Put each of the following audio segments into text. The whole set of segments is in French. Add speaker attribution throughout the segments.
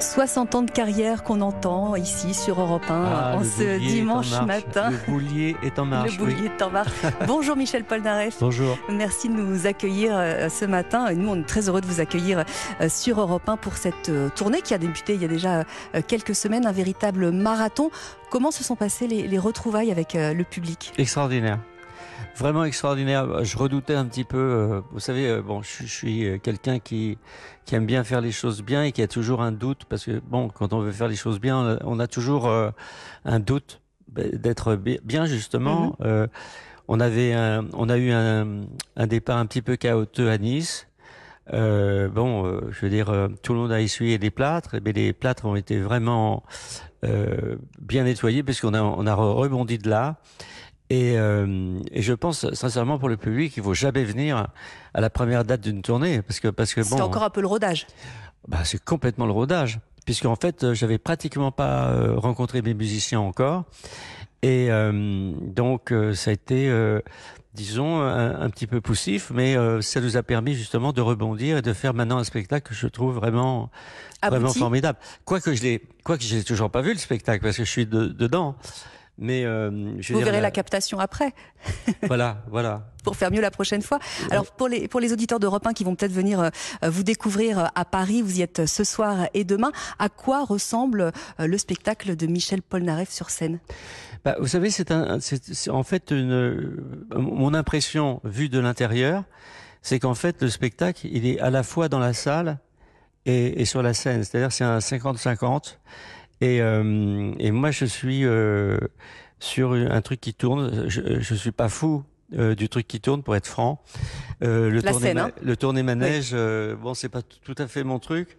Speaker 1: 60 ans de carrière qu'on entend ici sur Europe 1
Speaker 2: Ah,
Speaker 1: en ce dimanche
Speaker 2: en
Speaker 1: matin.
Speaker 2: Le boulier est en marche.
Speaker 1: Le boulier
Speaker 2: oui.
Speaker 1: est en marche. Bonjour Michel Polnareff.
Speaker 2: Bonjour.
Speaker 1: Merci de nous accueillir euh, ce matin. Nous, on est très heureux de vous accueillir euh, sur Europe 1 pour cette euh, tournée qui a débuté il y a déjà quelques semaines, un véritable marathon. Comment se sont passées les, les retrouvailles avec le public?
Speaker 2: Extraordinaire. Vraiment extraordinaire. Je redoutais un petit peu. euh, vous savez, euh, bon, je, je suis euh, quelqu'un qui qui aime bien faire les choses bien et qui a toujours un doute parce que bon, quand on veut faire les choses bien, on a, on a toujours euh, un doute ben, d'être bi- bien justement. Euh, on avait, un, on a eu un, un départ un petit peu chaotique à Nice. Euh, bon, euh, je veux dire, euh, tout le monde a essuyé les plâtres, mais les plâtres ont été vraiment bien nettoyés puisqu'on a, on a re- rebondi de là. Et, euh, et je pense sincèrement pour le public, il faut jamais venir à la première date d'une tournée parce que parce que bon,
Speaker 1: encore un peu le rodage.
Speaker 2: bah, c'est complètement le rodage puisqu'en fait euh, j'avais pratiquement pas euh, rencontré mes musiciens encore. Et euh, donc euh, ça a été euh, disons un, un petit peu poussif mais euh, ça nous a permis justement de rebondir et de faire maintenant un spectacle que je trouve vraiment vraiment formidable. Quoique je l'ai quoique je l'ai toujours pas vu le spectacle parce que je suis de- dedans mais euh, je
Speaker 1: Vous verrez
Speaker 2: la-
Speaker 1: la captation après
Speaker 2: voilà voilà
Speaker 1: pour faire mieux la prochaine fois. Alors pour les pour les auditeurs d'Europe 1 qui vont peut-être venir euh, vous découvrir euh, à Paris, vous y êtes ce soir et demain. À quoi ressemble le spectacle de Michel Polnareff sur scène?
Speaker 2: Bah, vous savez, c'est un, c'est en fait une, mon impression vue de l'intérieur, c'est qu'en fait le spectacle, il est à la fois dans la salle et, et sur la scène. C'est-à-dire c'est un 50-50. Et, euh, et moi, je suis euh, sur un truc qui tourne. Je, je suis pas fou. euh, du truc qui tourne pour être franc Euh, le
Speaker 1: La
Speaker 2: tourné
Speaker 1: scène, hein.
Speaker 2: le tourné manège euh, bon c'est pas tout à fait mon truc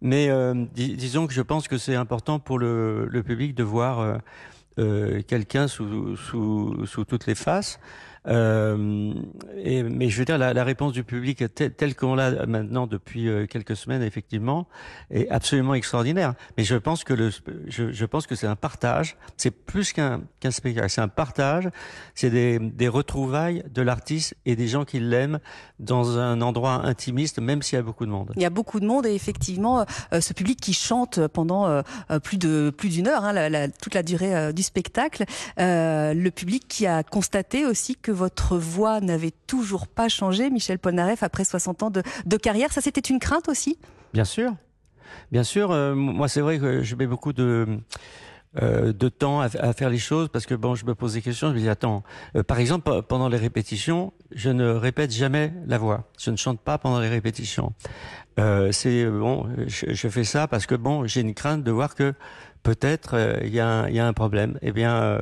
Speaker 2: mais euh, dis- disons que je pense que c'est important pour le, le public de voir quelqu'un sous, sous, sous toutes les faces. Euh, mais je veux dire, la, réponse du public telle, qu'on l'a maintenant depuis euh, quelques semaines, effectivement, est absolument extraordinaire. Mais je pense que c'est un partage. C'est plus qu'un spectacle. C'est un partage. C'est des, retrouvailles de l'artiste et des gens qui l'aiment dans un endroit intimiste, même s'il y a beaucoup de monde.
Speaker 1: Il y a beaucoup de monde et effectivement euh, ce public qui chante pendant euh, plus d'une heure, hein, toute la durée du spectacle. Le public qui a constaté aussi que votre voix n'avait toujours pas changé, Michel Polnareff, après 60 ans de, carrière. Ça, c'était une crainte aussi?
Speaker 2: Bien sûr, bien sûr. euh, moi, c'est vrai que je mets beaucoup de euh, de temps à, faire les choses parce que bon, je me pose des questions. Je me dis attends. euh, par exemple, pe- pendant les répétitions, je ne répète jamais la voix. Je ne chante pas pendant les répétitions. C'est bon, je, fais ça parce que bon, j'ai une crainte de voir que peut-être il y, y a un problème. Eh bien,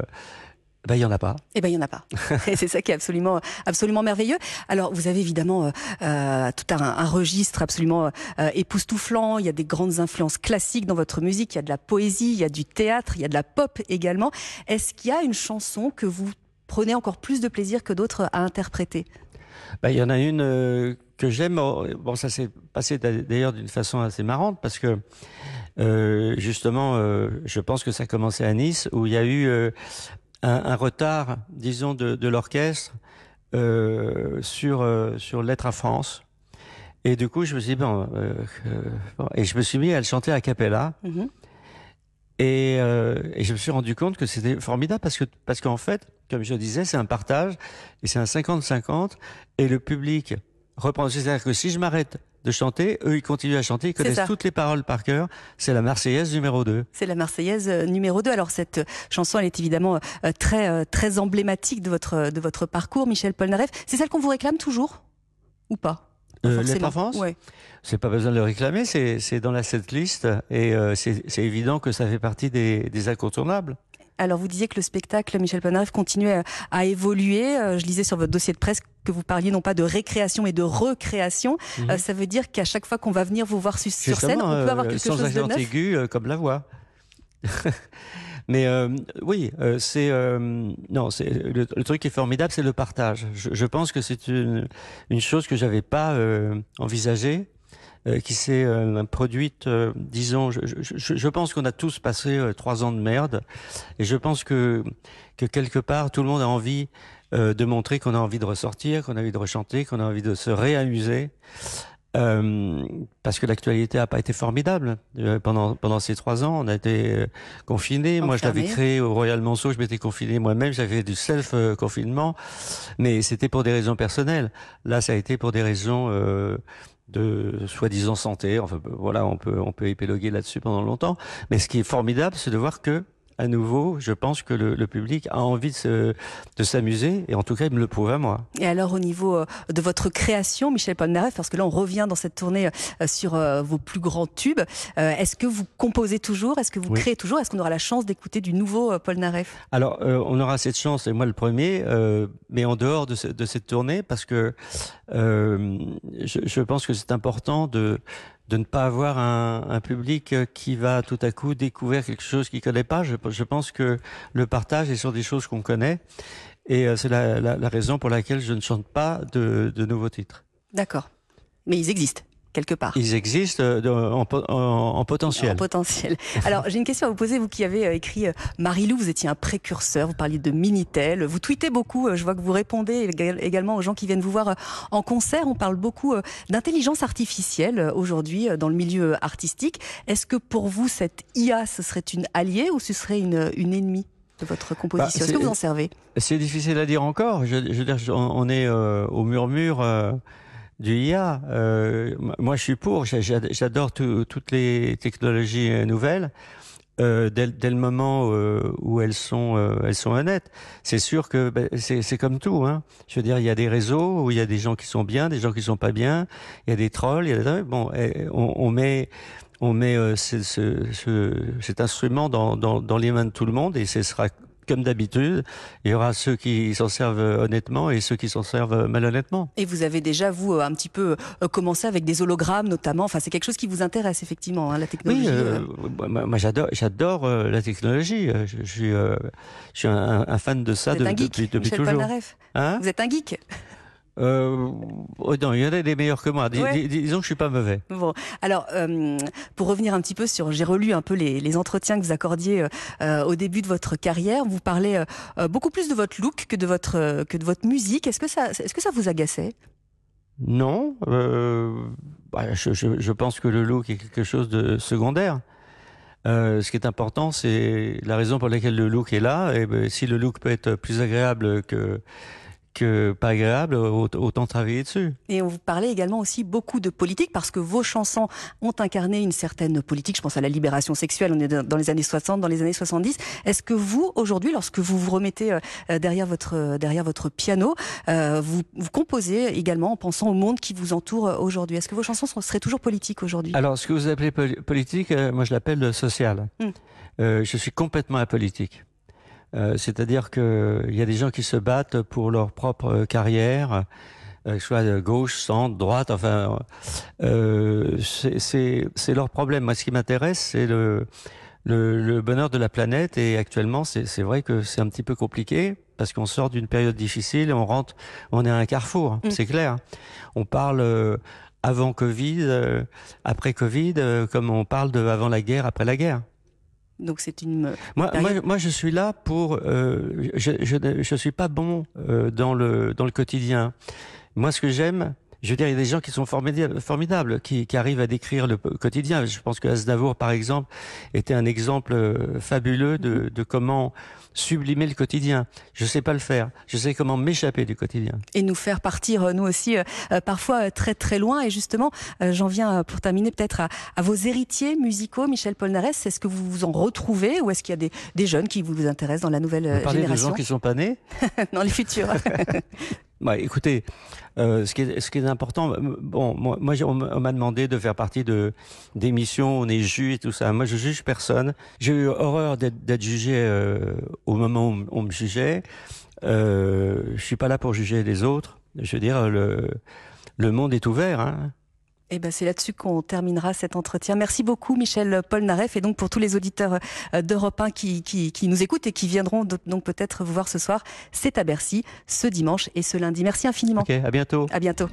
Speaker 2: ben, il y en a pas.
Speaker 1: Eh ben, il y en a pas. Et c'est ça qui est absolument, absolument merveilleux. Alors, vous avez évidemment euh, euh, tout un, un registre absolument euh, époustouflant. Il y a des grandes influences classiques dans votre musique. Il y a de la poésie, il y a du théâtre, il y a de la pop également. Est-ce qu'il y a une chanson que vous prenez encore plus de plaisir que d'autres à interpréter?
Speaker 2: Bah, il y en a une euh, que j'aime. Oh, Bon, ça s'est passé d'a- d'ailleurs d'une façon assez marrante parce que euh, justement, euh, je pense que ça a commencé à Nice où il y a eu euh, un, un retard, disons, de, de l'orchestre euh, sur euh, sur l'être à France. Et du coup, je me suis dit bon, euh, euh, bon, et je me suis mis à le chanter a cappella.
Speaker 1: Mhm.
Speaker 2: Et, euh, et je me suis rendu compte que c'était formidable parce que parce qu'en fait, comme je disais, c'est un partage et c'est un 50-50 et le public reprend. C'est-à-dire que si je m'arrête de chanter, eux ils continuent à chanter, ils connaissent toutes les paroles par cœur. C'est la Marseillaise numéro 2.
Speaker 1: C'est la Marseillaise euh, numéro 2. Alors cette chanson, elle est évidemment euh, très euh, très emblématique de votre de votre parcours, Michel Polnareff. C'est celle qu'on vous réclame toujours ou pas?
Speaker 2: Euh, à France
Speaker 1: Ouais.
Speaker 2: C'est pas besoin de le réclamer, c'est dans la setlist et euh, c'est c'est évident que ça fait partie des, des incontournables.
Speaker 1: Alors vous disiez que le spectacle Michel Polnareff continuait à, évoluer. Euh, Je lisais sur votre dossier de presse que vous parliez non pas de récréation mais de recréation.
Speaker 2: Mhm.
Speaker 1: Euh, ça veut dire qu'à chaque fois qu'on va venir vous voir su- sur scène, on peut avoir
Speaker 2: euh,
Speaker 1: quelque
Speaker 2: sans
Speaker 1: chose de neuf.
Speaker 2: aigu euh, comme la voix. Mais euh, oui, c'est non, c'est le, le truc qui est formidable, c'est le partage. Je, je pense que c'est une, une chose que j'avais pas envisagée, qui s'est euh, produite, euh, disons. Je, je, je- pense qu'on a tous passé euh, trois ans de merde, et je pense que que quelque part tout le monde a envie euh, de montrer qu'on a envie de ressortir, qu'on a envie de rechanter, qu'on a envie de se réamuser. Euh, parce que l'actualité n'a pas été formidable euh, pendant pendant ces trois ans. On a été euh, confinés. Moi, je l'avais créé au Royal Monceau. Je m'étais confiné moi-même. J'avais du self confinement, mais c'était pour des raisons personnelles. Là, ça a été pour des raisons euh, de soi-disant santé. Enfin, voilà, on peut on peut épiloguer là-dessus pendant longtemps. Mais ce qui est formidable, c'est de voir que à nouveau, je pense que le, le public a envie de, de s'amuser, et en tout cas, il me le prouve à moi.
Speaker 1: Et alors, au niveau euh, de votre création, Michel Polnareff, parce que là, on revient dans cette tournée euh, sur euh, vos plus grands tubes, est-ce que vous composez toujours? Est-ce que vous oui. créez toujours? Est-ce qu'on aura la chance d'écouter du nouveau Polnareff?
Speaker 2: Alors, on aura cette chance, et moi le premier, mais en dehors de, ce, de, cette tournée, parce que je, je pense que c'est important de de ne pas avoir un, public qui va tout à coup découvrir quelque chose qu'il connaît pas. Je, pense que le partage est sur des choses qu'on connaît, et euh, c'est la, raison pour laquelle je ne chante pas de nouveaux titres.
Speaker 1: D'accord, mais ils existent quelque part.
Speaker 2: Ils existent euh, en, en, en potentiel.
Speaker 1: En potentiel. Alors, j'ai une question à vous poser. Vous qui avez euh, écrit Marilou, vous étiez un précurseur, vous parliez de Minitel, vous tweetez beaucoup, je vois que vous répondez également aux gens qui viennent vous voir en concert. On parle beaucoup d'intelligence artificielle aujourd'hui dans le milieu artistique. Est-ce que pour vous, cette IA, ce serait une alliée ou ce serait une, une ennemie de votre composition? Bah, Est-ce que vous en servez?
Speaker 2: C'est difficile à dire encore. Je, je veux dire, on est euh, au murmure euh, du IA. Euh, moi, je suis pour. J'adore toutes les technologies nouvelles. Euh, dès, dès, le moment euh, où elles sont euh, elles sont honnêtes. C'est sûr que ben, c'est comme tout. Hein. Je veux dire, il y a des réseaux où il y a des gens qui sont bien, des gens qui sont pas bien. Il y a des trolls. Il y a des... bon, on, on met on met ce, ce, ce, cet instrument dans, dans, dans les mains de tout le monde et ce sera comme d'habitude, il y aura ceux qui s'en servent honnêtement et ceux qui s'en servent malhonnêtement.
Speaker 1: Et vous avez déjà, vous, un petit peu commencé avec des hologrammes notamment. Enfin, c'est quelque chose qui vous intéresse effectivement, hein, la technologie.
Speaker 2: Oui, euh, moi j'adore, j'adore euh, la technologie. Je, je suis, euh, je suis un, un, fan de ça
Speaker 1: vous
Speaker 2: de,
Speaker 1: un geek,
Speaker 2: depuis, depuis toujours.
Speaker 1: Hein? Vous êtes un geek
Speaker 2: euh, oh non, il y en a des meilleurs que moi. Dis,
Speaker 1: Ouais.
Speaker 2: dis, disons que je suis pas mauvais.
Speaker 1: Bon, alors euh, pour revenir un petit peu sur, j'ai relu un peu les, les entretiens que vous accordiez euh, au début de votre carrière. Vous parlez euh, beaucoup plus de votre look que de votre que de votre musique. Est-ce que ça, est-ce que ça vous agaçait?
Speaker 2: Non, bah, je, je, je pense que le look est quelque chose de secondaire. Euh, ce qui est important, c'est la raison pour laquelle le look est là. Et ben, si le look peut être plus agréable que que pas agréable, autant travailler dessus.
Speaker 1: Et on vous parlait également aussi beaucoup de politique parce que vos chansons ont incarné une certaine politique. Je pense à la libération sexuelle. On est dans les années 60, dans les années 70. Est-ce que vous, aujourd'hui, lorsque vous vous remettez euh, derrière votre derrière votre piano, euh, vous, vous composez également en pensant au monde qui vous entoure aujourd'hui? Est-ce que vos chansons seraient toujours politiques aujourd'hui?
Speaker 2: Alors, ce que vous appelez politique, euh, moi je l'appelle social. Euh, je suis complètement apolitique. Euh, C'est-à-dire qu'il y a des gens qui se battent pour leur propre carrière, euh, soit de gauche, centre, droite, enfin, euh, c'est leur problème. Moi, ce qui m'intéresse, c'est le, le, le, bonheur de la planète. Et actuellement, c'est vrai que c'est un petit peu compliqué parce qu'on sort d'une période difficile et on rentre, on est à un carrefour,
Speaker 1: Mm.
Speaker 2: c'est clair. On parle euh, avant Covid, euh, après Covid, euh, comme on parle de avant la guerre, après la guerre.
Speaker 1: Donc c'est une.
Speaker 2: Moi, moi, moi, je suis là pour. euh, je, je, ne- je suis pas bon euh, dans le dans le quotidien. Moi, ce que j'aime, je veux dire, il y a des gens qui sont formidables, qui, qui arrivent à décrire le quotidien. Je pense que Aznavour, par exemple, était un exemple euh, fabuleux de, de comment sublimer le quotidien. Je sais pas le faire. Je sais comment m'échapper du quotidien.
Speaker 1: et nous faire partir euh, nous aussi euh, parfois très très loin et justement euh, j'en viens pour terminer peut-être à, à vos héritiers musicaux Michel Polnareff est-ce que vous vous en retrouvez ou est-ce qu'il y a des, des jeunes qui vous intéressent dans la nouvelle
Speaker 2: Vous parlez
Speaker 1: génération
Speaker 2: gens qui sont pas nés?
Speaker 1: dans les futurs
Speaker 2: Bah, écoutez, euh, ce, qui est, ce qui est important, euh, bon, moi, moi on m'a demandé de faire partie de d'émissions, on est juge et tout ça. Moi, je juge personne. J'ai eu horreur d'être d'être jugé euh, au moment où on me jugeait. Euh, je suis pas là pour juger les autres. Je veux dire, le le monde est ouvert. Hein.
Speaker 1: Et ben c'est là-dessus qu'on terminera cet entretien. Merci beaucoup Michel Polnareff et donc pour tous les auditeurs euh, d'Europe 1 qui, qui, qui nous écoutent et qui viendront donc peut-être vous voir ce soir. C'est à Bercy ce dimanche et ce lundi. Merci infiniment.
Speaker 2: Ok, à bientôt.
Speaker 1: à bientôt